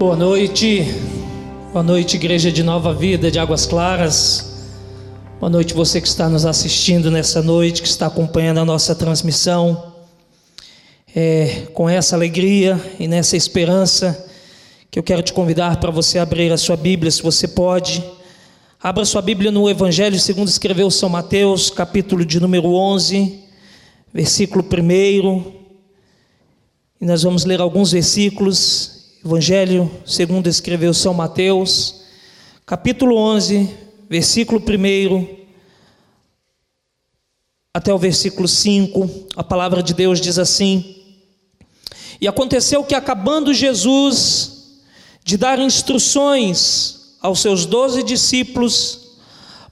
Boa noite, boa noite, Igreja de Nova Vida de Águas Claras. Boa noite, você que está nos assistindo nessa noite, que está acompanhando a nossa transmissão. É com essa alegria e nessa esperança que eu quero te convidar para você abrir a sua Bíblia, se você pode. Abra sua Bíblia no Evangelho segundo escreveu São Mateus, capítulo de número 11, versículo 1. E nós vamos ler alguns versículos Evangelho segundo escreveu São Mateus, capítulo 11, versículo 1 até o versículo 5. A palavra de Deus diz assim: E aconteceu que, acabando Jesus de dar instruções aos seus doze discípulos,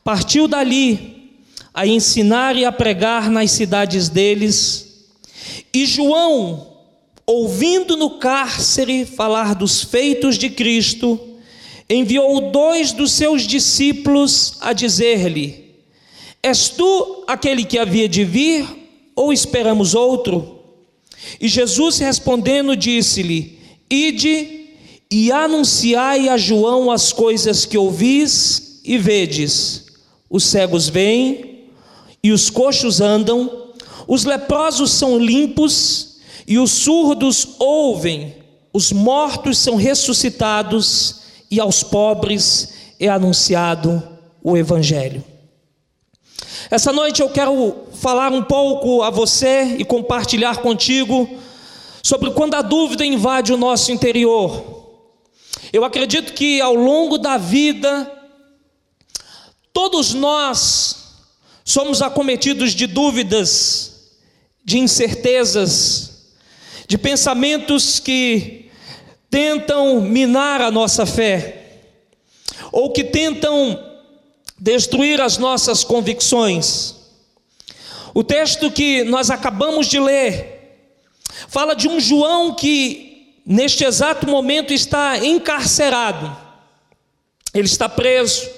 partiu dali a ensinar e a pregar nas cidades deles, e João, ouvindo no cárcere falar dos feitos de Cristo, enviou dois dos seus discípulos a dizer-lhe: És tu aquele que havia de vir, ou esperamos outro? E Jesus respondendo disse-lhe: Ide e anunciai a João as coisas que ouvis e vedes: os cegos vêm e os coxos andam, os leprosos são limpos e os surdos ouvem, os mortos são ressuscitados, e aos pobres é anunciado o Evangelho. Essa noite eu quero falar um pouco a você e compartilhar contigo sobre quando a dúvida invade o nosso interior. Eu acredito que ao longo da vida, todos nós somos acometidos de dúvidas, de incertezas, de pensamentos que tentam minar a nossa fé, ou que tentam destruir as nossas convicções. O texto que nós acabamos de ler fala de um João que, neste exato momento, está encarcerado, ele está preso,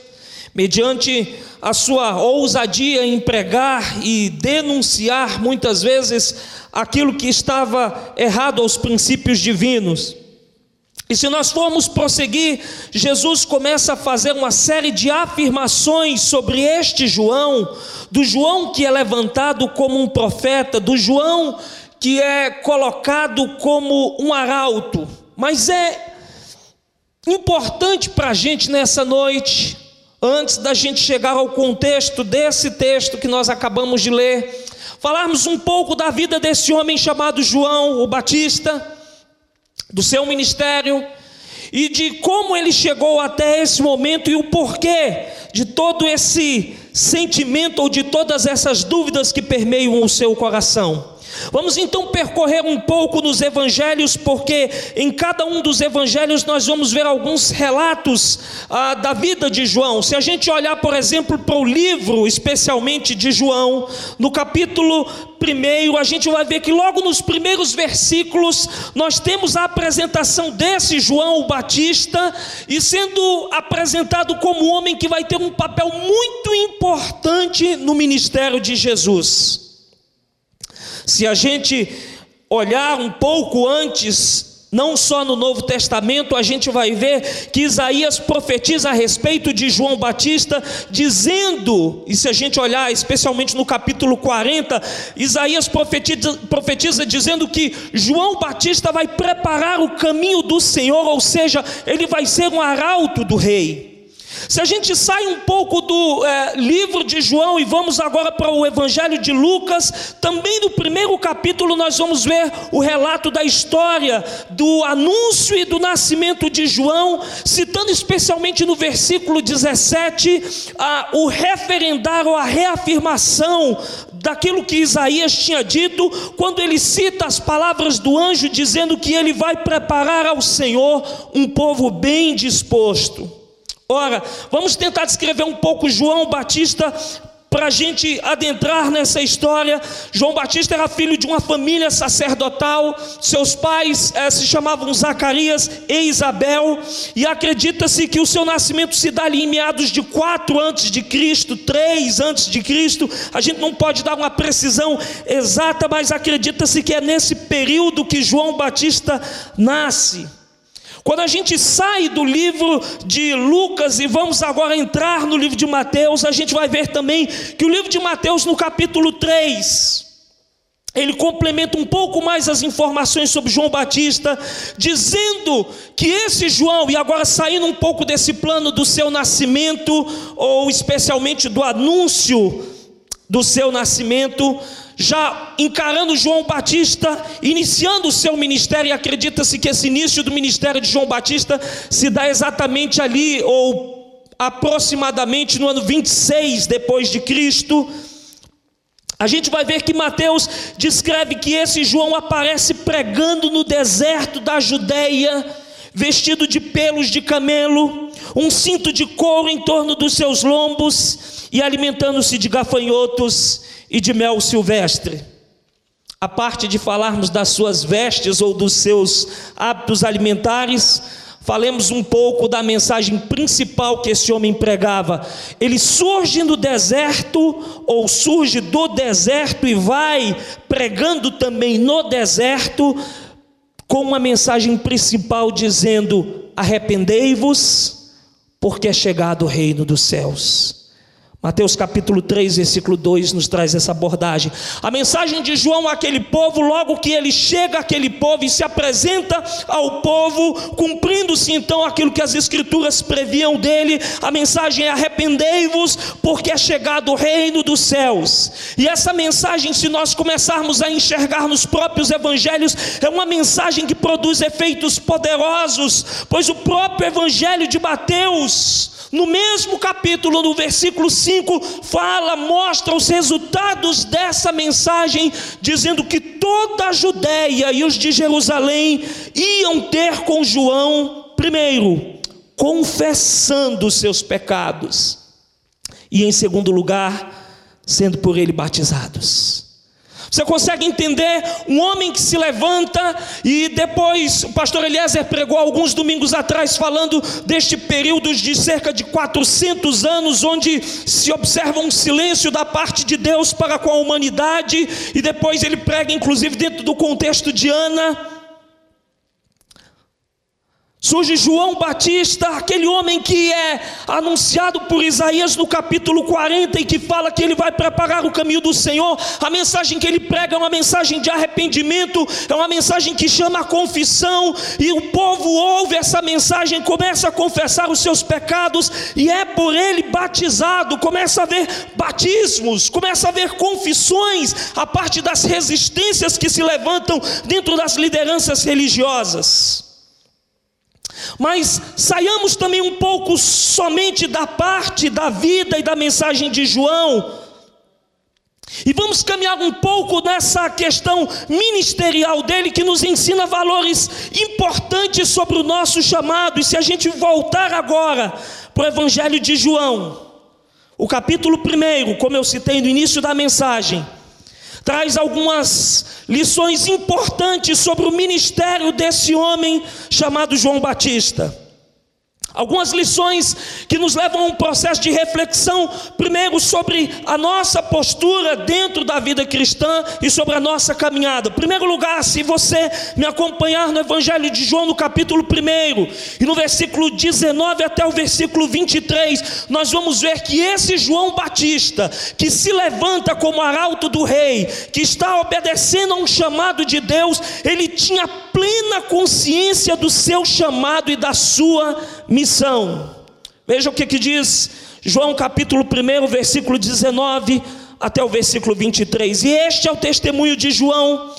mediante a sua ousadia em pregar e denunciar muitas vezes aquilo que estava errado aos princípios divinos. E se nós formos prosseguir, Jesus começa a fazer uma série de afirmações sobre este João, do João que é levantado como um profeta, do João que é colocado como um arauto. Mas é importante para a gente nessa noite, antes da gente chegar ao contexto desse texto que nós acabamos de ler, falarmos um pouco da vida desse homem chamado João o Batista, do seu ministério e de como ele chegou até esse momento e o porquê de todo esse sentimento ou de todas essas dúvidas que permeiam o seu coração. Vamos então percorrer um pouco nos evangelhos, porque em cada um dos evangelhos nós vamos ver alguns relatos ah, da vida de João. Se a gente olhar, por exemplo, para o livro, especialmente de João, no capítulo primeiro, a gente vai ver que logo nos primeiros versículos nós temos a apresentação desse João o Batista e sendo apresentado como um homem que vai ter um papel muito importante no ministério de Jesus. Se a gente olhar um pouco antes, não só no Novo Testamento, a gente vai ver que Isaías profetiza a respeito de João Batista, dizendo, e se a gente olhar especialmente no capítulo 40, Isaías profetiza, profetiza dizendo que João Batista vai preparar o caminho do Senhor, ou seja, ele vai ser um arauto do rei. Se a gente sai um pouco do é, livro de João e vamos agora para o Evangelho de Lucas, também no primeiro capítulo nós vamos ver o relato da história do anúncio e do nascimento de João, citando especialmente no versículo 17 a, o referendar ou a reafirmação daquilo que Isaías tinha dito, quando ele cita as palavras do anjo dizendo que ele vai preparar ao Senhor um povo bem disposto. Ora, vamos tentar descrever um pouco João Batista para a gente adentrar nessa história. João Batista era filho de uma família sacerdotal, seus pais eh, se chamavam Zacarias e Isabel, e acredita-se que o seu nascimento se dá ali em meados de 4 antes de Cristo, 3 antes de Cristo. A gente não pode dar uma precisão exata, mas acredita-se que é nesse período que João Batista nasce. Quando a gente sai do livro de Lucas e vamos agora entrar no livro de Mateus, a gente vai ver também que o livro de Mateus, no capítulo 3, ele complementa um pouco mais as informações sobre João Batista, dizendo que esse João, e agora saindo um pouco desse plano do seu nascimento, ou especialmente do anúncio do seu nascimento, já encarando João Batista, iniciando o seu ministério, e acredita-se que esse início do ministério de João Batista se dá exatamente ali, ou aproximadamente no ano 26 depois de Cristo. A gente vai ver que Mateus descreve que esse João aparece pregando no deserto da Judéia, vestido de pelos de camelo, um cinto de couro em torno dos seus lombos e alimentando-se de gafanhotos e de mel silvestre. A parte de falarmos das suas vestes ou dos seus hábitos alimentares, falemos um pouco da mensagem principal que esse homem pregava. Ele surge no deserto, ou surge do deserto e vai pregando também no deserto, com uma mensagem principal dizendo: arrependei-vos, porque é chegado o reino dos céus. Mateus capítulo 3, versículo 2 nos traz essa abordagem. A mensagem de João àquele povo, logo que ele chega àquele povo e se apresenta ao povo, cumprindo-se então aquilo que as escrituras previam dele, a mensagem é: arrependei-vos, porque é chegado o reino dos céus. E essa mensagem, se nós começarmos a enxergar nos próprios evangelhos, é uma mensagem que produz efeitos poderosos, pois o próprio evangelho de Mateus, no mesmo capítulo, no versículo 5, fala, mostra os resultados dessa mensagem, dizendo que toda a Judéia e os de Jerusalém iam ter com João, primeiro, confessando os seus pecados, e em segundo lugar, sendo por ele batizados. Você consegue entender um homem que se levanta e depois o pastor Eliezer pregou alguns domingos atrás falando deste período de cerca de 400 anos onde se observa um silêncio da parte de Deus para com a humanidade e depois ele prega inclusive dentro do contexto de Ana Surge João Batista, aquele homem que é anunciado por Isaías no capítulo 40 e que fala que ele vai preparar o caminho do Senhor. A mensagem que ele prega é uma mensagem de arrependimento, é uma mensagem que chama a confissão, e o povo ouve essa mensagem, começa a confessar os seus pecados e é por ele batizado. Começa a ver batismos, começa a ver confissões a parte das resistências que se levantam dentro das lideranças religiosas. Mas saiamos também um pouco somente da parte da vida e da mensagem de João. E vamos caminhar um pouco nessa questão ministerial dele, que nos ensina valores importantes sobre o nosso chamado. E se a gente voltar agora para o Evangelho de João, o capítulo 1, como eu citei no início da mensagem traz algumas lições importantes sobre o ministério desse homem chamado João Batista. Algumas lições que nos levam a um processo de reflexão, primeiro sobre a nossa postura dentro da vida cristã e sobre a nossa caminhada. Em primeiro lugar, se você me acompanhar no Evangelho de João, no capítulo 1, e no versículo 19 até o versículo 23, nós vamos ver que esse João Batista, que se levanta como arauto do rei, que está obedecendo a um chamado de Deus, ele tinha plena consciência do seu chamado e da sua missão. Veja o que, que diz João capítulo 1, versículo 19 até o versículo 23. E este é o testemunho de João,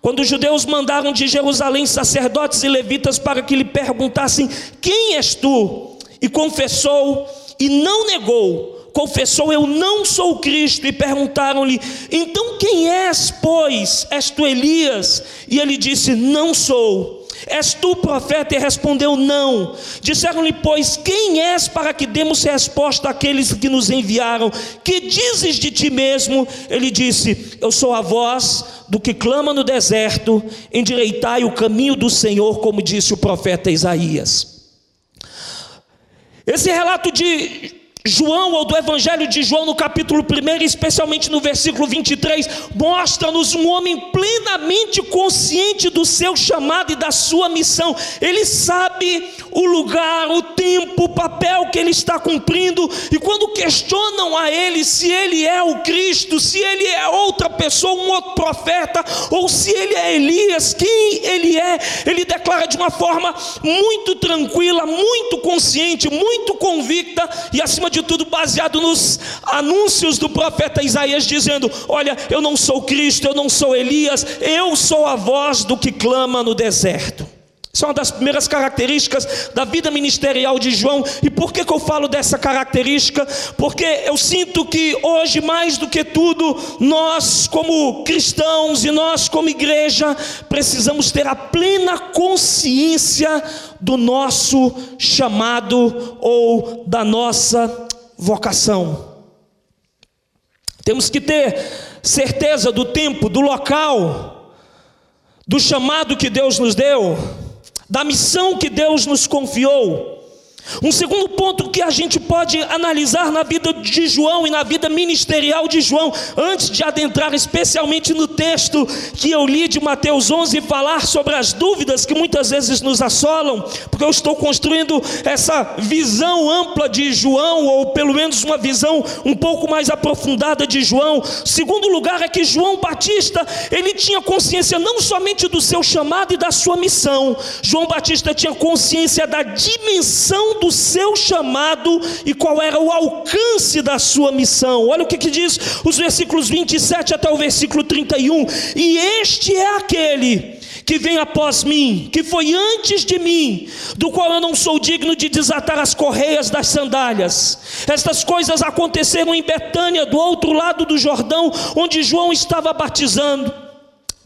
quando os judeus mandaram de Jerusalém sacerdotes e levitas para que lhe perguntassem: Quem és tu? E confessou e não negou confessou: Eu não sou Cristo. E perguntaram-lhe: Então quem és, pois? És tu Elias? E ele disse: Não sou. És tu profeta? E respondeu: Não. Disseram-lhe, pois, quem és para que demos resposta àqueles que nos enviaram? Que dizes de ti mesmo? Ele disse: Eu sou a voz do que clama no deserto, endireitai o caminho do Senhor, como disse o profeta Isaías. Esse relato de João, ou do Evangelho de João, no capítulo 1, especialmente no versículo 23, mostra-nos um homem plenamente consciente do seu chamado e da sua missão. Ele sabe o lugar, o tempo, o papel que ele está cumprindo, e quando questionam a ele se ele é o Cristo, se ele é outra pessoa, um outro profeta, ou se ele é Elias, quem ele é, ele declara de uma forma muito tranquila, muito consciente, muito convicta e, acima de de tudo baseado nos anúncios do profeta Isaías, dizendo: Olha, eu não sou Cristo, eu não sou Elias, eu sou a voz do que clama no deserto. Isso é uma das primeiras características da vida ministerial de João. E por que, que eu falo dessa característica? Porque eu sinto que hoje, mais do que tudo, nós, como cristãos e nós, como igreja, precisamos ter a plena consciência do nosso chamado ou da nossa vocação. Temos que ter certeza do tempo, do local, do chamado que Deus nos deu, da missão que Deus nos confiou. Um segundo ponto que a gente pode analisar na vida de João e na vida ministerial de João, antes de adentrar especialmente no texto que eu li de Mateus 11 e falar sobre as dúvidas que muitas vezes nos assolam, porque eu estou construindo essa visão ampla de João, ou pelo menos uma visão um pouco mais aprofundada de João. Segundo lugar é que João Batista, ele tinha consciência não somente do seu chamado e da sua missão, João Batista tinha consciência da dimensão do seu chamado e qual era o alcance da sua missão. Olha o que, que diz os versículos 27 até o versículo 31. E este é aquele que vem após mim, que foi antes de mim, do qual eu não sou digno de desatar as correias das sandálias. Estas coisas aconteceram em Betânia, do outro lado do Jordão, onde João estava batizando.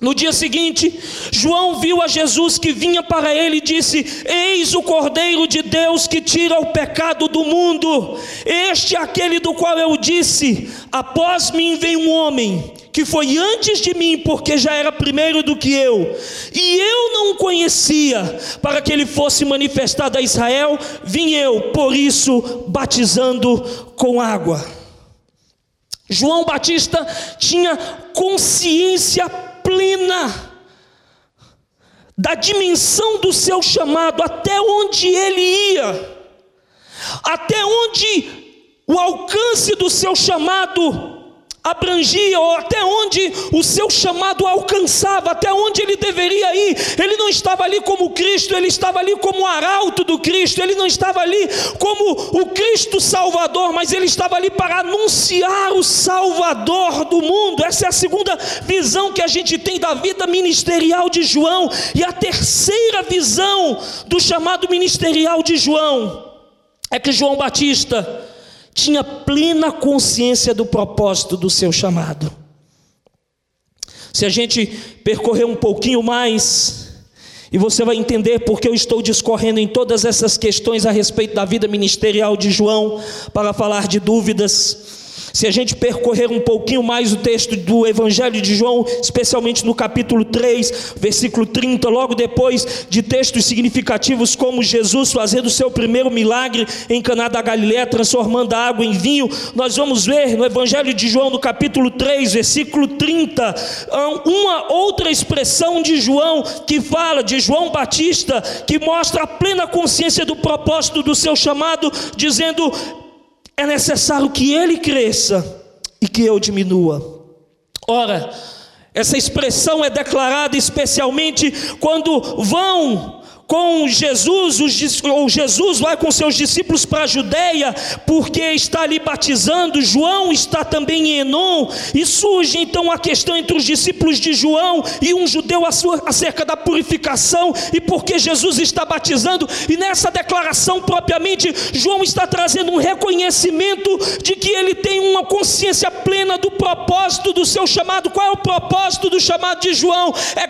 No dia seguinte, João viu a Jesus que vinha para ele e disse: Eis o Cordeiro de Deus que tira o pecado do mundo. Este é aquele do qual eu disse: Após mim vem um homem que foi antes de mim, porque já era primeiro do que eu, e eu não o conhecia, para que ele fosse manifestado a Israel, vim eu, por isso, batizando com água. João Batista tinha consciência plena da dimensão do seu chamado, até onde ele ia, até onde o alcance do seu chamado abrangia, ou até onde o seu chamado alcançava, até onde ele deveria ir. Ele não estava ali como Cristo, ele estava ali como o arauto do Cristo, ele não estava ali como o Cristo Salvador, mas ele estava ali para anunciar o Salvador do mundo. Essa é a segunda visão que a gente tem da vida ministerial de João, e a terceira visão do chamado ministerial de João é que João Batista tinha plena consciência do propósito do seu chamado. Se a gente percorrer um pouquinho mais, e você vai entender porque eu estou discorrendo em todas essas questões a respeito da vida ministerial de João, para falar de dúvidas se a gente percorrer um pouquinho mais o texto do Evangelho de João, especialmente no capítulo 3, versículo 30, logo depois de textos significativos como Jesus fazendo o seu primeiro milagre em Caná da Galiléia, transformando a água em vinho, nós vamos ver no Evangelho de João, no capítulo 3, versículo 30, uma outra expressão de João que fala de João Batista, que mostra a plena consciência do propósito do seu chamado, dizendo: é necessário que ele cresça e que eu diminua. Ora, essa expressão é declarada especialmente quando vão com Jesus, ou Jesus vai com seus discípulos para a Judéia, porque está ali batizando, João está também em Enon, e surge então a questão entre os discípulos de João e um judeu acerca da purificação, e porque Jesus está batizando, e nessa declaração propriamente, João está trazendo um reconhecimento de que ele tem uma consciência plena do propósito do seu chamado. Qual é o propósito do chamado de João? É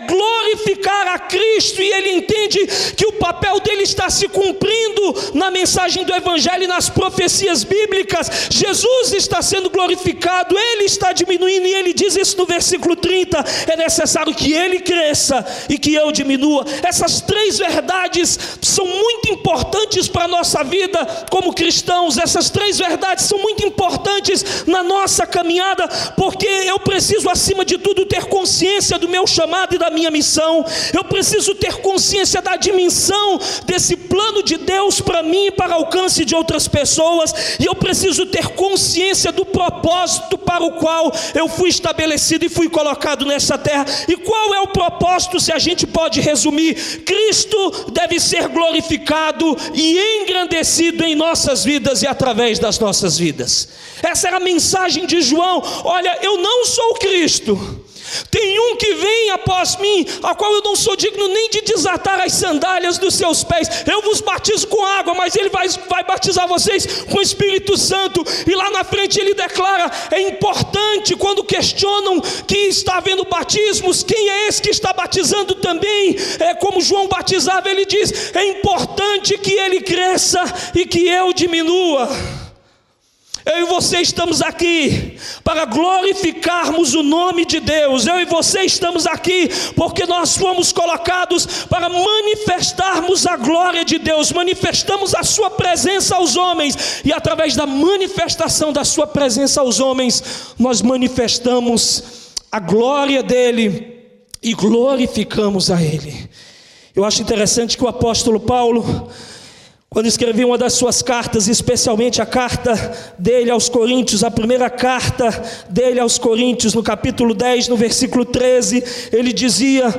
glorificar a Cristo, e ele entende que o papel dele está se cumprindo na mensagem do Evangelho e nas profecias bíblicas, Jesus está sendo glorificado, Ele está diminuindo, e Ele diz isso no versículo 30: é necessário que Ele cresça e que eu diminua. Essas três verdades são muito importantes para a nossa vida como cristãos, essas três verdades são muito importantes na nossa caminhada, porque eu preciso, acima de tudo, ter consciência do meu chamado e da minha missão, eu preciso ter consciência da dimensão desse plano de Deus para mim e para alcance de outras pessoas, e eu preciso ter consciência do propósito para o qual eu fui estabelecido e fui colocado nessa terra. E qual é o propósito, se a gente pode resumir? Cristo deve ser glorificado e engrandecido em nossas vidas e através das nossas vidas. Essa era a mensagem de João: olha, eu não sou Cristo. Tem um que vem após mim, a qual eu não sou digno nem de desatar as sandálias dos seus pés. Eu vos batizo com água, mas ele vai, vai batizar vocês com o Espírito Santo. E lá na frente ele declara: é importante quando questionam que está havendo batismos, quem é esse que está batizando também? É como João batizava, ele diz: é importante que ele cresça e que eu diminua. Eu e você estamos aqui para glorificarmos o nome de Deus. Eu e você estamos aqui porque nós fomos colocados para manifestarmos a glória de Deus, manifestamos a Sua presença aos homens, e através da manifestação da Sua presença aos homens, nós manifestamos a glória dEle e glorificamos a Ele. Eu acho interessante que o apóstolo Paulo quando escrevia uma das suas cartas, especialmente a carta dele aos Coríntios, a primeira carta dele aos Coríntios, no capítulo 10, no versículo 13, ele dizia: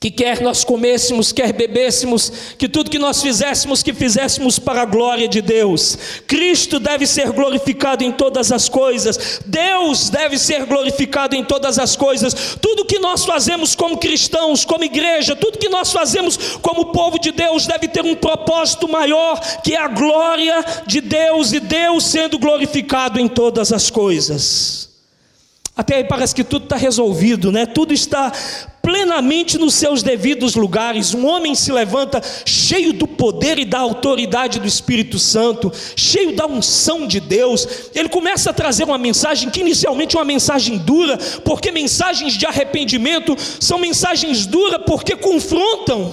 que quer nós comêssemos, quer bebêssemos, que tudo que nós fizéssemos, que fizéssemos para a glória de Deus. Cristo deve ser glorificado em todas as coisas, Deus deve ser glorificado em todas as coisas. Tudo que nós fazemos como cristãos, como igreja, tudo que nós fazemos como povo de Deus deve ter um propósito maior, que é a glória de Deus e Deus sendo glorificado em todas as coisas. Até aí parece que tudo está resolvido, né? Tudo está plenamente nos seus devidos lugares. Um homem se levanta cheio do poder e da autoridade do Espírito Santo, cheio da unção de Deus. Ele começa a trazer uma mensagem que inicialmente é uma mensagem dura, porque mensagens de arrependimento são mensagens duras porque confrontam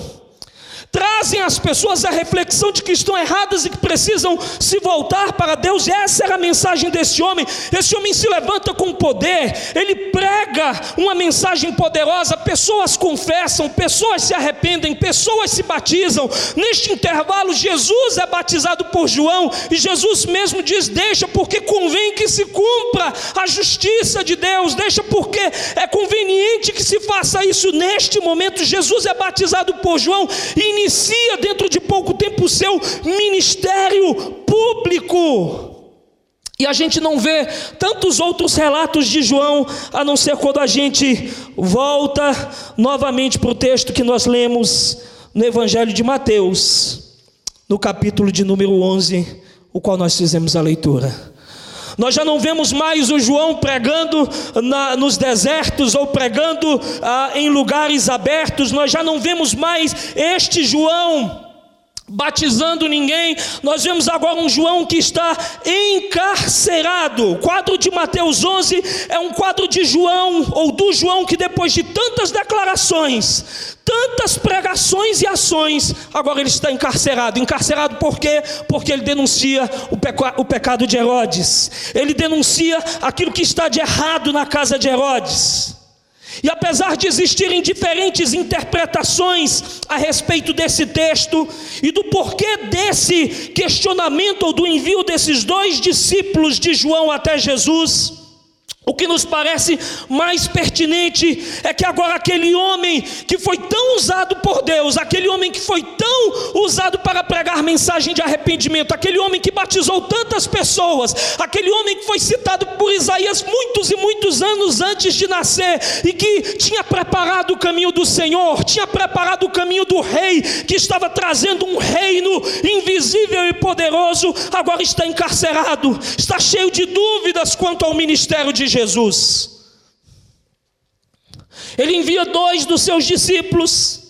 trazem as pessoas à reflexão de que estão erradas e que precisam se voltar para Deus. E essa era a mensagem desse homem. Esse homem se levanta com poder, ele prega uma mensagem poderosa. Pessoas confessam, pessoas se arrependem, pessoas se batizam. Neste intervalo, Jesus é batizado por João e Jesus mesmo diz: Deixa, porque convém que se cumpra a justiça de Deus, deixa, porque é conveniente que se faça isso neste momento. Jesus é batizado por João e inicia dentro de pouco tempo o seu ministério público. E a gente não vê tantos outros relatos de João, a não ser quando a gente volta novamente para o texto que nós lemos no Evangelho de Mateus, no capítulo de número 11, o qual nós fizemos a leitura. Nós já não vemos mais o João pregando na, nos desertos ou pregando ah, em lugares abertos, nós já não vemos mais este João batizando ninguém. Nós vemos agora um João que está encarcerado. O quadro de Mateus 11 é um quadro de João ou do João que depois de tantas declarações, tantas pregações e ações, agora ele está encarcerado. Encarcerado por quê? Porque ele denuncia o, peca o pecado de Herodes. Ele denuncia aquilo que está de errado na casa de Herodes. E apesar de existirem diferentes interpretações a respeito desse texto e do porquê desse questionamento ou do envio desses dois discípulos de João até Jesus, o que nos parece mais pertinente é que agora aquele homem que foi tão usado por Deus, aquele homem que foi tão usado para pregar mensagem de arrependimento, aquele homem que batizou tantas pessoas, aquele homem que foi citado por Isaías muitos e muitos anos antes de nascer e que tinha preparado o caminho do Senhor, tinha preparado o caminho do rei que estava trazendo um reino invisível e poderoso, agora está encarcerado, está cheio de dúvidas quanto ao ministério de Jesus. Jesus. Ele envia dois dos seus discípulos,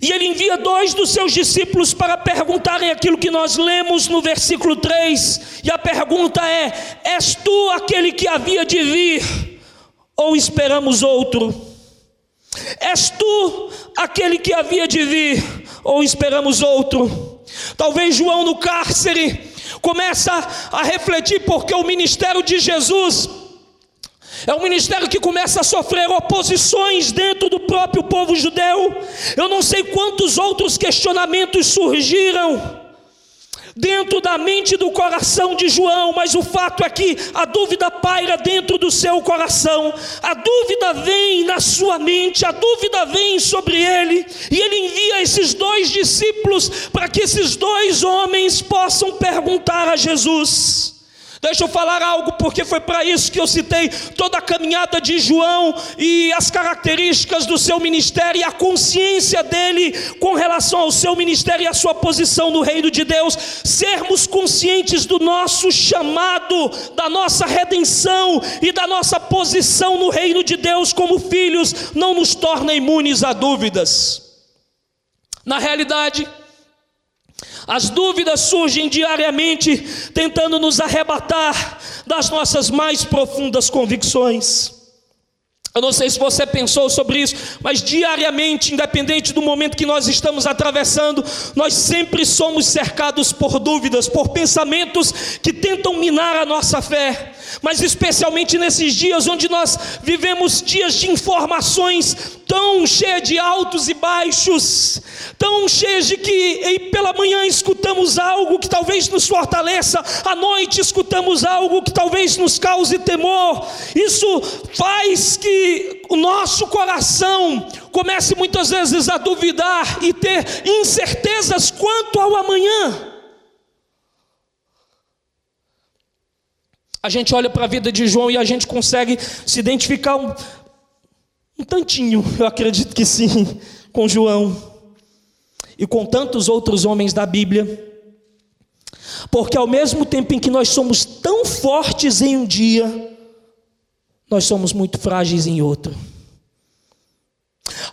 E ele envia dois dos seus discípulos para perguntarem aquilo que nós lemos no versículo 3. E a pergunta é: És tu aquele que havia de vir, ou esperamos outro? És tu aquele que havia de vir, ou esperamos outro? Talvez João no cárcere começa a refletir porque o ministério de Jesus é um ministério que começa a sofrer oposições dentro do próprio povo judeu. Eu não sei quantos outros questionamentos surgiram dentro da mente e do coração de João, mas o fato é que a dúvida paira dentro do seu coração, a dúvida vem na sua mente, a dúvida vem sobre ele, e ele envia esses dois discípulos para que esses dois homens possam perguntar a Jesus. Deixa eu falar algo, porque foi para isso que eu citei toda a caminhada de João e as características do seu ministério e a consciência dele com relação ao seu ministério e a sua posição no reino de Deus. Sermos conscientes do nosso chamado, da nossa redenção e da nossa posição no reino de Deus como filhos, não nos torna imunes a dúvidas. Na realidade, as dúvidas surgem diariamente, tentando nos arrebatar das nossas mais profundas convicções. Eu não sei se você pensou sobre isso, mas diariamente, independente do momento que nós estamos atravessando, nós sempre somos cercados por dúvidas, por pensamentos que tentam minar a nossa fé mas especialmente nesses dias onde nós vivemos dias de informações tão cheias de altos e baixos, tão cheias de que pela manhã escutamos algo que talvez nos fortaleça, à noite escutamos algo que talvez nos cause temor. Isso faz que o nosso coração comece muitas vezes a duvidar e ter incertezas quanto ao amanhã. A gente olha para a vida de João e a gente consegue se identificar um, um tantinho, eu acredito que sim, com João e com tantos outros homens da Bíblia. Porque ao mesmo tempo em que nós somos tão fortes em um dia, nós somos muito frágeis em outro.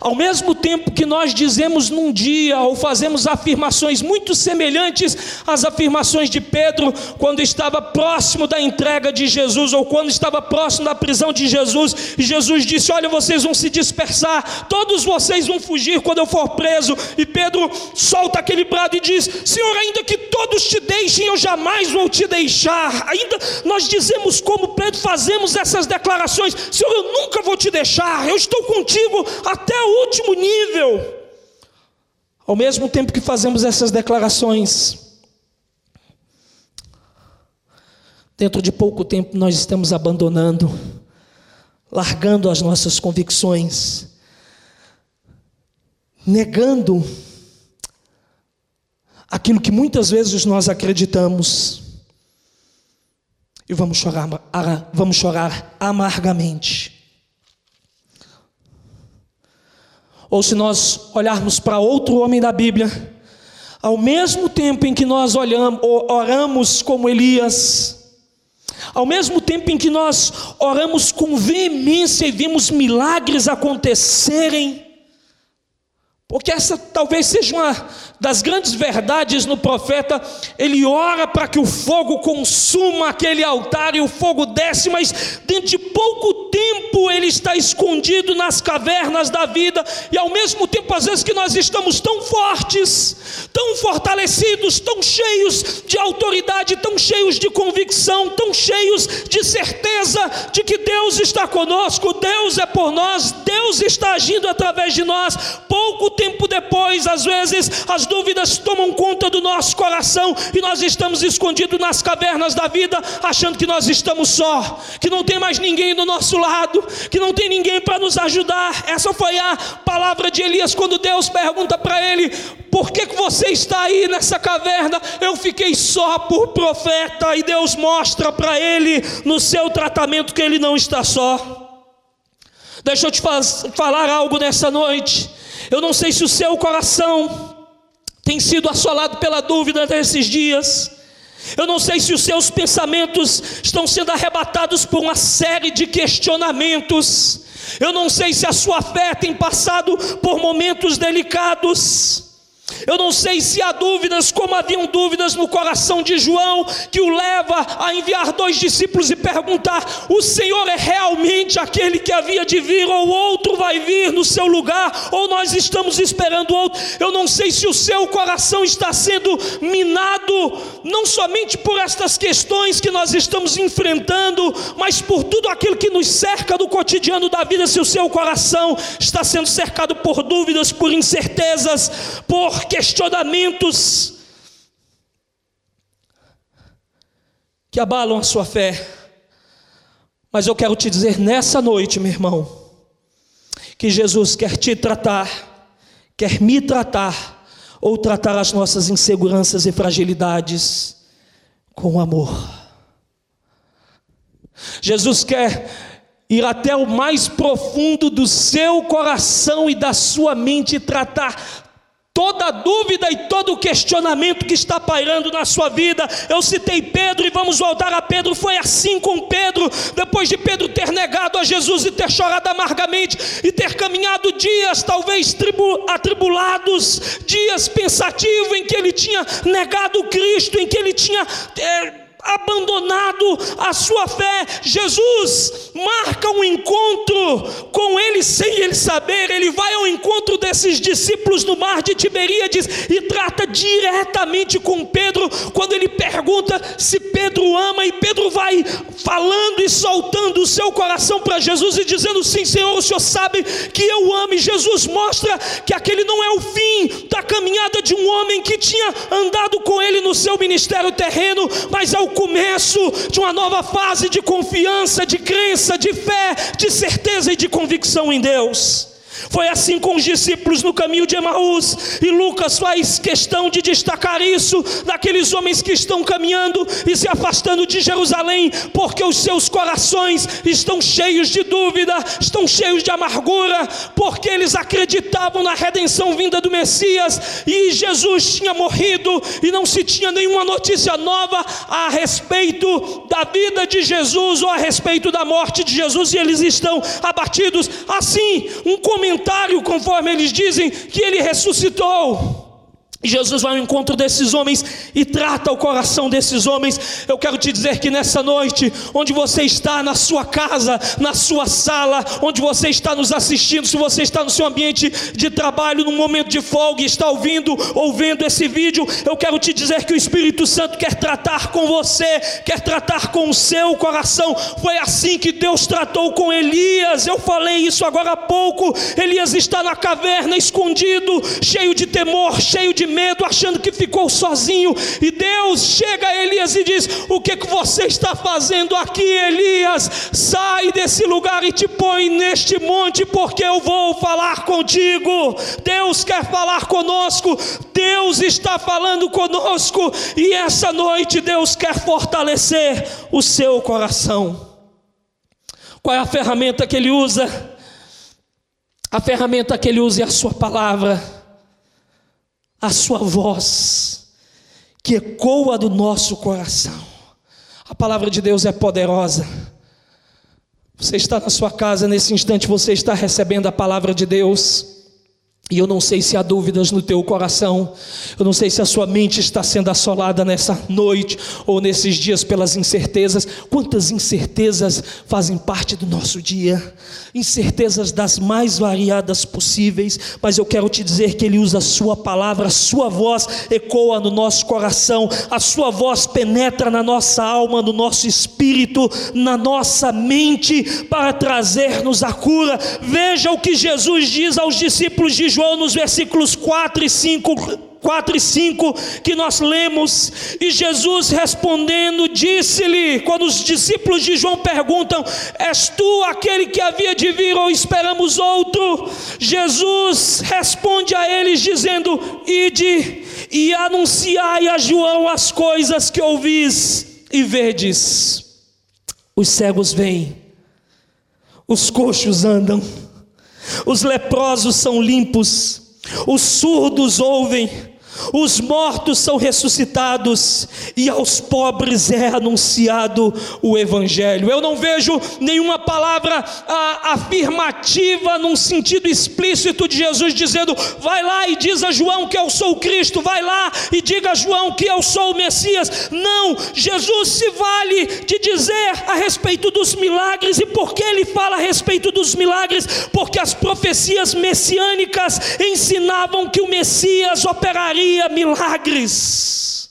Ao mesmo tempo que nós dizemos num dia ou fazemos afirmações muito semelhantes às afirmações de Pedro quando estava próximo da entrega de Jesus ou quando estava próximo da prisão de Jesus, e Jesus disse: Olha, vocês vão se dispersar, todos vocês vão fugir quando eu for preso. E Pedro solta aquele brado e diz: Senhor, ainda que todos te deixem, eu jamais vou te deixar. Ainda nós dizemos como Pedro, fazemos essas declarações: Senhor, eu nunca vou te deixar, eu estou contigo até o último nível. Ao mesmo tempo que fazemos essas declarações, dentro de pouco tempo nós estamos abandonando, largando as nossas convicções, negando aquilo que muitas vezes nós acreditamos. E vamos chorar, vamos chorar amargamente. Ou se nós olharmos para outro homem da Bíblia, ao mesmo tempo em que nós olhamos, oramos como Elias, ao mesmo tempo em que nós oramos com veemência e vimos milagres acontecerem, porque essa talvez seja uma das grandes verdades no profeta, ele ora para que o fogo consuma aquele altar e o fogo desce, mas dentro de pouco tempo ele está escondido nas cavernas da vida, e ao mesmo tempo, às vezes, que nós estamos tão fortes, tão fortalecidos, tão cheios de autoridade, tão cheios de convicção, tão cheios de certeza de que Deus está conosco, Deus é por nós, Deus está agindo através de nós. Pouco tempo depois, às vezes, as dúvidas tomam conta do nosso coração e nós estamos escondidos nas cavernas da vida, achando que nós estamos só, que não tem mais ninguém do nosso lado, que não tem ninguém para nos ajudar. Essa foi a palavra de Elias quando Deus pergunta para ele: por que, que você está aí nessa caverna? Eu fiquei só por profeta, e Deus mostra para ele no seu tratamento que ele não está só. Deixa eu te faz, falar algo nessa noite. Eu não sei se o seu coração tem sido assolado pela dúvida nesses dias. Eu não sei se os seus pensamentos estão sendo arrebatados por uma série de questionamentos. Eu não sei se a sua fé tem passado por momentos delicados. Eu não sei se há dúvidas, como haviam dúvidas no coração de João, que o leva a enviar dois discípulos e perguntar: o Senhor é realmente aquele que havia de vir, ou outro vai vir no seu lugar, ou nós estamos esperando outro? Eu não sei se o seu coração está sendo minado, não somente por estas questões que nós estamos enfrentando, mas por tudo aquilo que nos cerca do cotidiano da vida, se o seu coração está sendo cercado por dúvidas, por incertezas, por questionamentos que abalam a sua fé. Mas eu quero te dizer nessa noite, meu irmão, que Jesus quer te tratar, quer me tratar, ou tratar as nossas inseguranças e fragilidades com amor. Jesus quer ir até o mais profundo do seu coração e da sua mente e tratar toda dúvida e todo questionamento que está pairando na sua vida. Eu citei Pedro e vamos voltar a Pedro. Foi assim com Pedro, depois de Pedro ter negado a Jesus e ter chorado amargamente e ter caminhado dias, talvez atribulados, dias pensativos em que ele tinha negado Cristo, em que ele tinha. É, abandonado a sua fé. Jesus marca um encontro com ele sem ele saber. Ele vai ao encontro desses discípulos no mar de Tiberíades e trata diretamente com Pedro quando ele pergunta se Pedro ama e Pedro vai falando e soltando o seu coração para Jesus e dizendo: Sim, Senhor, o Senhor sabe que eu amo. E Jesus mostra que aquele não é o fim da caminhada de um homem que tinha andado com seu ministério terreno, mas é o começo de uma nova fase de confiança, de crença, de fé, de certeza e de convicção em Deus. Foi assim com os discípulos no caminho de Emaús, e Lucas faz questão de destacar isso daqueles homens que estão caminhando e se afastando de Jerusalém, porque os seus corações estão cheios de dúvida, estão cheios de amargura, porque eles acreditavam na redenção vinda do Messias e Jesus tinha morrido e não se tinha nenhuma notícia nova a respeito da vida de Jesus ou a respeito da morte de Jesus, e eles estão abatidos. Assim, um comentário comentário, conforme eles dizem, que ele ressuscitou. E Jesus vai ao encontro desses homens e trata o coração desses homens. Eu quero te dizer que nessa noite, onde você está, na sua casa, na sua sala, onde você está nos assistindo, se você está no seu ambiente de trabalho, num momento de folga está ouvindo ou vendo esse vídeo, eu quero te dizer que o Espírito Santo quer tratar com você, quer tratar com o seu coração. Foi assim que Deus tratou com Elias. Eu falei isso agora há pouco. Elias está na caverna, escondido, cheio de temor, cheio de medo, achando que ficou sozinho. E Deus chega a Elias e diz: O que, que você está fazendo aqui, Elias? Sai desse lugar e te põe neste monte, porque eu vou falar contigo. Deus quer falar conosco, Deus está falando conosco, e essa noite Deus quer fortalecer o seu coração. Qual é a ferramenta que ele usa? A ferramenta que ele usa é a sua palavra a sua voz, que ecoa do nosso coração. A palavra de Deus é poderosa. Você está na sua casa nesse instante, você está recebendo a palavra de Deus. E eu não sei se há dúvidas no teu coração, eu não sei se a sua mente está sendo assolada nessa noite ou nesses dias pelas incertezas. Quantas incertezas fazem parte do nosso dia? Incertezas das mais variadas possíveis, mas eu quero te dizer que Ele usa a Sua palavra, a Sua voz ecoa no nosso coração, a Sua voz penetra na nossa alma, no nosso espírito, na nossa mente, para trazer-nos a cura. Veja o que Jesus diz aos discípulos de João nos versículos 4 e 5, 4 e 5 que nós lemos, e Jesus respondendo, disse-lhe, quando os discípulos de João perguntam: És tu aquele que havia de vir ou esperamos outro? Jesus responde a eles, dizendo: Ide e anunciai a João as coisas que ouvis e vedes. Os cegos vêm, os coxos andam os leprosos são limpos, os surdos ouvem, os mortos são ressuscitados e aos pobres é anunciado o Evangelho. Eu não vejo nenhuma palavra a, afirmativa num sentido explícito de Jesus dizendo: vai lá e diz a João que eu sou o Cristo, vai lá e diga a João que eu sou o Messias. Não, Jesus se vale de dizer a respeito dos milagres e por que ele fala a respeito dos milagres? Porque as profecias messiânicas ensinavam que o Messias operaria faria milagres.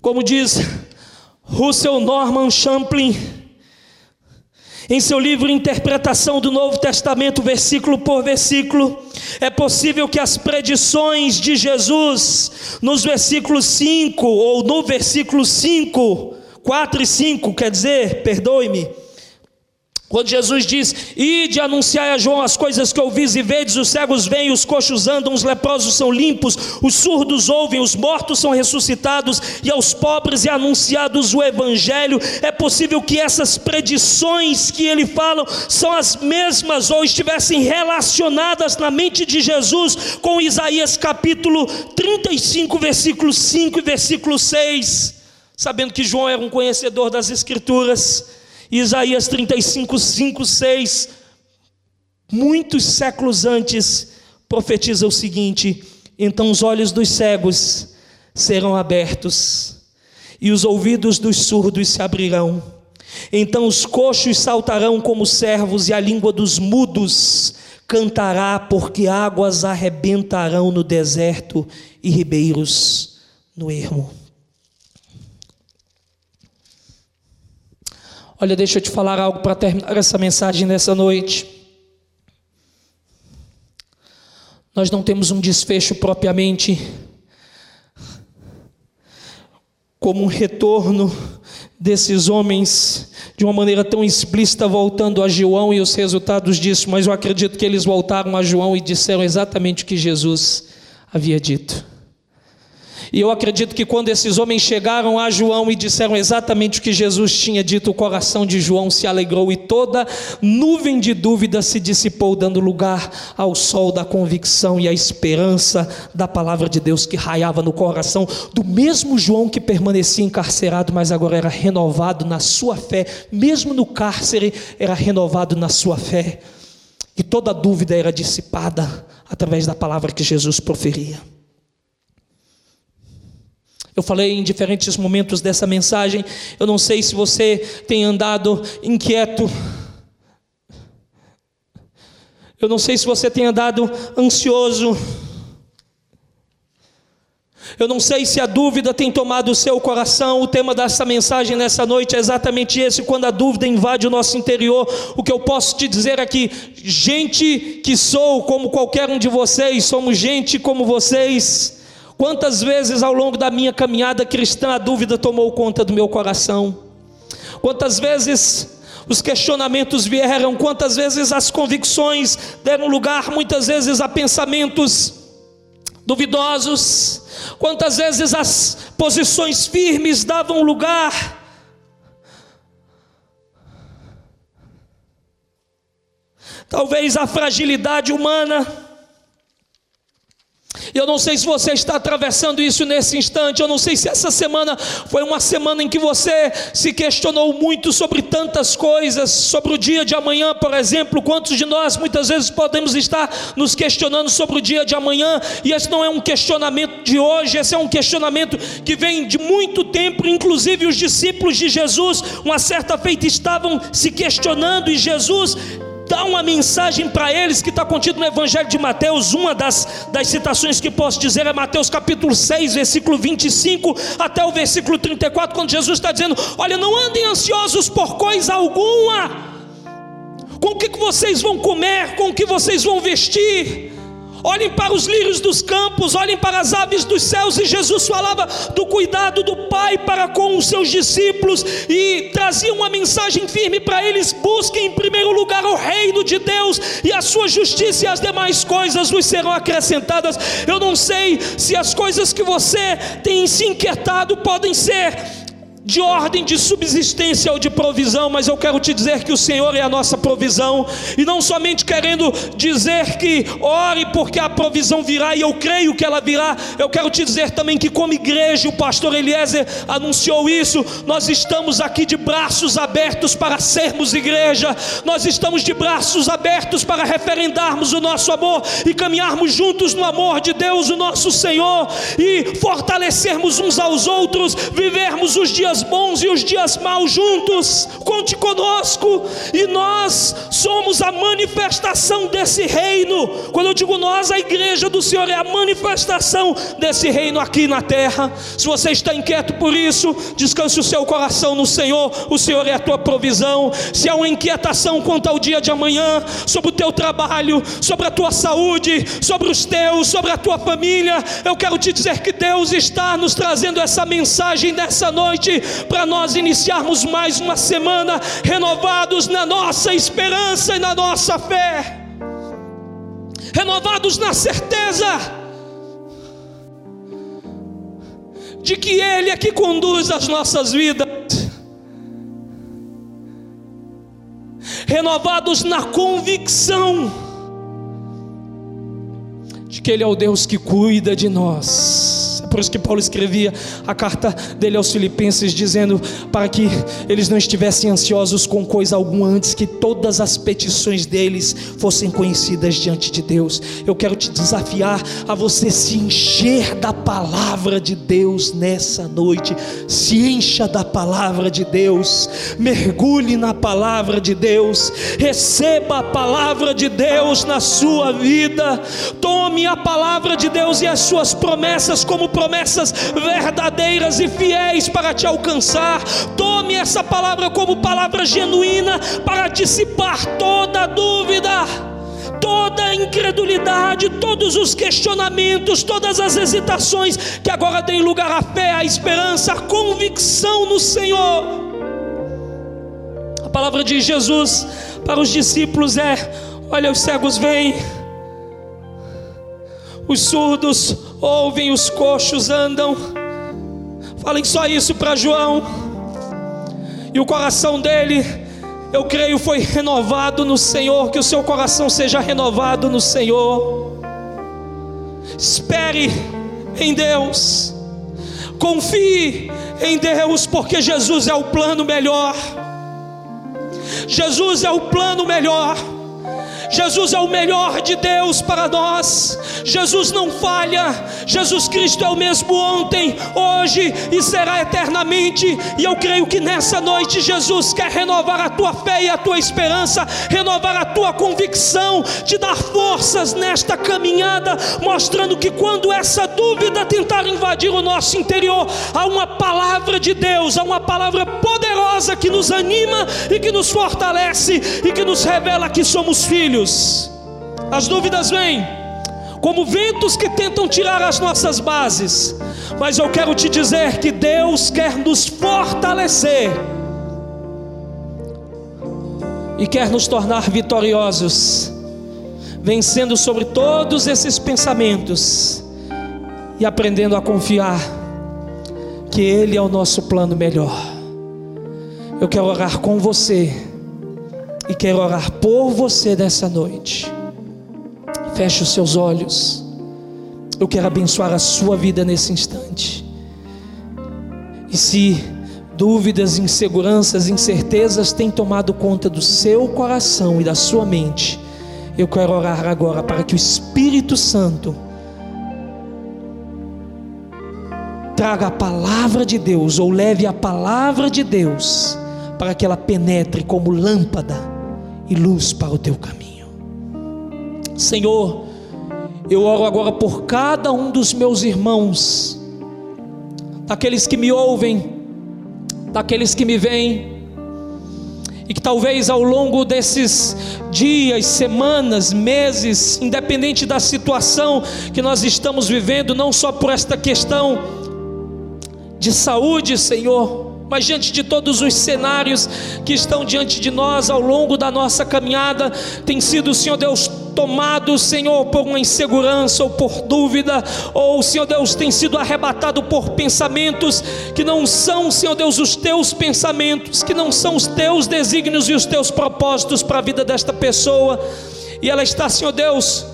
Como diz Russell Norman Champlin, em seu livro Interpretação do Novo Testamento, versículo por versículo, é possível que as predições de Jesus, nos versículos 5, ou no versículo 5, 4 e 5, quer dizer, perdoe-me, quando Jesus diz: Ide anunciar a João as coisas que ouvis e vedes, os cegos vêm, os coxos andam, os leprosos são limpos, os surdos ouvem, os mortos são ressuscitados, e aos pobres é anunciados o Evangelho. É possível que essas predições que ele fala são as mesmas ou estivessem relacionadas na mente de Jesus com Isaías capítulo 35, versículo 5 e versículo 6, sabendo que João era um conhecedor das Escrituras. Isaías 35, 5, 6, muitos séculos antes, profetiza o seguinte: então os olhos dos cegos serão abertos, e os ouvidos dos surdos se abrirão. Então os coxos saltarão como servos, e a língua dos mudos cantará, porque águas arrebentarão no deserto e ribeiros no ermo. Olha, deixa eu te falar algo para terminar essa mensagem nessa noite. Nós não temos um desfecho propriamente como um retorno desses homens de uma maneira tão explícita voltando a João e os resultados disso, mas eu acredito que eles voltaram a João e disseram exatamente o que Jesus havia dito. E eu acredito que quando esses homens chegaram a João e disseram exatamente o que Jesus tinha dito, o coração de João se alegrou e toda nuvem de dúvida se dissipou, dando lugar ao sol da convicção e à esperança da palavra de Deus que raiava no coração do mesmo João que permanecia encarcerado, mas agora era renovado na sua fé, mesmo no cárcere, era renovado na sua fé. E toda dúvida era dissipada através da palavra que Jesus proferia. Eu falei em diferentes momentos dessa mensagem. Eu não sei se você tem andado inquieto. Eu não sei se você tem andado ansioso. Eu não sei se a dúvida tem tomado o seu coração. O tema dessa mensagem nessa noite é exatamente esse: quando a dúvida invade o nosso interior. O que eu posso te dizer é que, gente que sou como qualquer um de vocês, somos gente como vocês Quantas vezes ao longo da minha caminhada cristã a dúvida tomou conta do meu coração? Quantas vezes os questionamentos vieram? Quantas vezes as convicções deram lugar, muitas vezes, a pensamentos duvidosos? Quantas vezes as posições firmes davam lugar talvez a fragilidade humana? Eu não sei se você está atravessando isso nesse instante. Eu não sei se essa semana foi uma semana em que você se questionou muito sobre tantas coisas, sobre o dia de amanhã, por exemplo. Quantos de nós muitas vezes podemos estar nos questionando sobre o dia de amanhã? E esse não é um questionamento de hoje, esse é um questionamento que vem de muito tempo. Inclusive, os discípulos de Jesus, uma certa feita, estavam se questionando, e Jesus dá uma mensagem para eles que está contido no Evangelho de Mateus. Uma das, das citações que posso dizer é Mateus capítulo 6, versículo 25 até o versículo 34, quando Jesus está dizendo: Olha, não andem ansiosos por coisa alguma, com o que vocês vão comer, com o que vocês vão vestir olhem para os lírios dos campos, olhem para as aves dos céus. E Jesus falava do cuidado do Pai para com os seus discípulos e trazia uma mensagem firme para eles: busquem em primeiro lugar o reino de Deus e a sua justiça, e as demais coisas vos serão acrescentadas. Eu não sei se as coisas que você tem se inquietado podem ser de ordem de subsistência ou de provisão, mas eu quero te dizer que o Senhor é a nossa provisão, e não somente querendo dizer que ore porque a provisão virá, e eu creio que ela virá, eu quero te dizer também que, como igreja, o pastor Eliezer anunciou isso, nós estamos aqui de braços abertos para sermos igreja, nós estamos de braços abertos para referendarmos o nosso amor e caminharmos juntos no amor de Deus, o nosso Senhor, e fortalecermos uns aos outros, vivermos os dias dias bons e os dias maus juntos. Conte conosco, e nós somos a manifestação desse reino. Quando eu digo nós, a igreja do Senhor é a manifestação desse reino aqui na terra. Se você está inquieto por isso, descanse o seu coração no Senhor. O Senhor é a tua provisão. Se há uma inquietação quanto ao dia de amanhã, sobre o teu trabalho, sobre a tua saúde, sobre os teus, sobre a tua família, eu quero te dizer que Deus está nos trazendo essa mensagem nessa noite para nós iniciarmos mais uma semana renovados na nossa esperança e na nossa fé, renovados na certeza de que Ele é que conduz as nossas vidas. Renovados na convicção que Ele é o Deus que cuida de nós por isso que Paulo escrevia a carta dele aos Filipenses, dizendo para que eles não estivessem ansiosos com coisa alguma antes que todas as petições deles fossem conhecidas diante de Deus. Eu quero te desafiar a você se encher da palavra de Deus nessa noite. Se encha da palavra de Deus, mergulhe na palavra de Deus, receba a palavra de Deus na sua vida. Tome a palavra de Deus e as suas promessas como promessas verdadeiras e fiéis para te alcançar. Tome essa palavra como palavra genuína para dissipar toda dúvida toda a incredulidade, todos os questionamentos, todas as hesitações que agora têm lugar a fé, a esperança, a convicção no Senhor. A palavra de Jesus para os discípulos é: olha, os cegos vêm, os surdos ouvem, os coxos andam. Falem só isso para João. E o coração dele, eu creio, foi renovado no Senhor. Que o seu coração seja renovado no Senhor. Espere em Deus. Confie em Deus, porque Jesus é o plano melhor. Jesus é o plano melhor. Jesus é o melhor de Deus para nós. Jesus não falha. Jesus Cristo é o mesmo ontem, hoje e será eternamente. E eu creio que nessa noite Jesus quer renovar a tua fé e a tua esperança, renovar a tua convicção, te dar forças nesta caminhada, mostrando que quando essa dúvida tentar invadir o nosso interior, há uma palavra de Deus, há uma palavra poderosa que nos anima e que nos fortalece e que nos revela que somos filhos As dúvidas vêm como ventos que tentam tirar as nossas bases, mas eu quero te dizer que Deus quer nos fortalecer e quer nos tornar vitoriosos, vencendo sobre todos esses pensamentos e aprendendo a confiar que Ele é o nosso plano melhor. Eu quero orar com você e quero orar por você nessa noite. Feche os seus olhos. Eu quero abençoar a sua vida nesse instante. E se dúvidas, inseguranças, incertezas têm tomado conta do seu coração e da sua mente, eu quero orar agora para que o Espírito Santo traga a palavra de Deus ou leve a palavra de Deus para que ela penetre como lâmpada e luz para o teu caminho. Senhor, eu oro agora por cada um dos meus irmãos, daqueles que me ouvem, daqueles que me veem, e que talvez ao longo desses dias, semanas, meses, independente da situação que nós estamos vivendo, não só por esta questão de saúde, Senhor, mas diante de todos os cenários que estão diante de nós ao longo da nossa caminhada, tem sido, Senhor Deus, tomados, Senhor, por uma insegurança ou por dúvida, ou, Senhor Deus, tem sido arrebatado por pensamentos que não são, Senhor Deus, os teus pensamentos, que não são os teus desígnios e os teus propósitos para a vida desta pessoa, e ela está, Senhor Deus,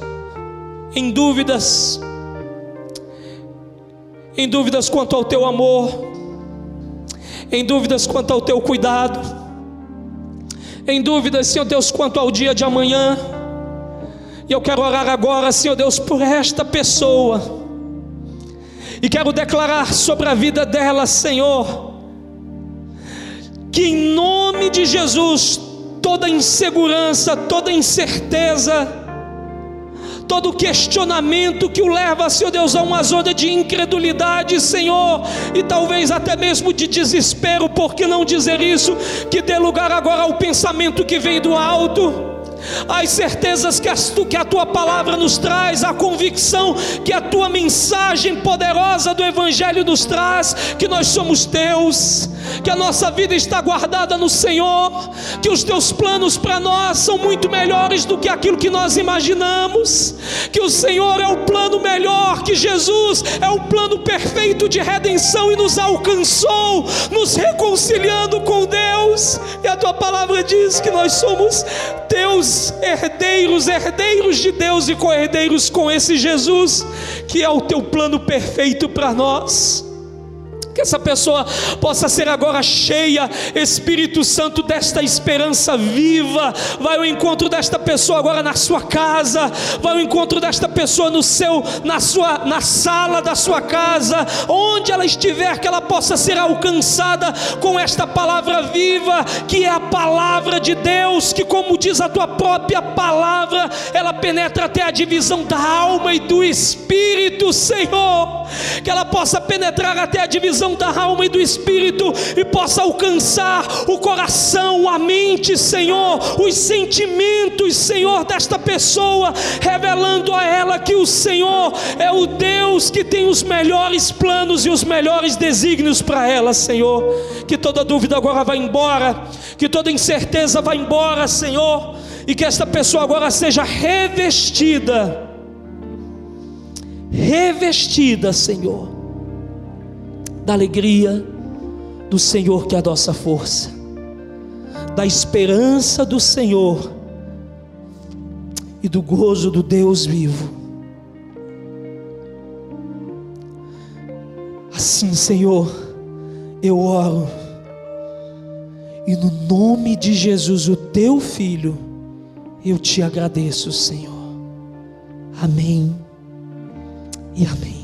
em dúvidas, em dúvidas quanto ao teu amor, em dúvidas quanto ao teu cuidado, em dúvidas, Senhor Deus, quanto ao dia de amanhã. E eu quero orar agora, Senhor Deus, por esta pessoa. E quero declarar sobre a vida dela, Senhor, que em nome de Jesus, toda insegurança, toda incerteza, todo questionamento que o leva, Senhor Deus, a uma zona de incredulidade, Senhor, e talvez até mesmo de desespero, por que não dizer isso? Que dê lugar agora ao pensamento que vem do alto as certezas que, as, que a tua palavra nos traz, a convicção que a tua mensagem poderosa do Evangelho nos traz, que nós somos teus, que a nossa vida está guardada no Senhor, que os teus planos para nós são muito melhores do que aquilo que nós imaginamos, que o Senhor é o plano melhor, que Jesus é o plano perfeito de redenção e nos alcançou, nos reconciliando com Deus, e a tua palavra diz que nós somos teus herdeiros, herdeiros de Deus e co-herdeiros com esse Jesus, que é o teu plano perfeito para nós. Que essa pessoa possa ser agora cheia, Espírito Santo, desta esperança viva. Vai ao encontro desta pessoa agora na sua casa, vai ao encontro desta pessoa no seu, na sua, na sala da sua casa, onde ela estiver, que ela possa ser alcançada com esta palavra viva, que é a palavra de Deus, que como diz a tua própria palavra, ela penetra até a divisão da alma e do espírito, Senhor. Que ela possa penetrar até a divisão divisão da alma e do espírito e possa alcançar o coração, a mente, Senhor, os sentimentos, Senhor, desta pessoa, revelando a ela que o Senhor é o Deus que tem os melhores planos e os melhores desígnios para ela, Senhor. Que toda dúvida agora vá embora, que toda incerteza vá embora, Senhor, e que esta pessoa agora seja revestida revestida, Senhor, da alegria do Senhor que é a nossa força, da esperança do Senhor e do gozo do Deus vivo. Assim, Senhor, eu oro, e no nome de Jesus, o teu filho, eu te agradeço, Senhor. Amém e amém.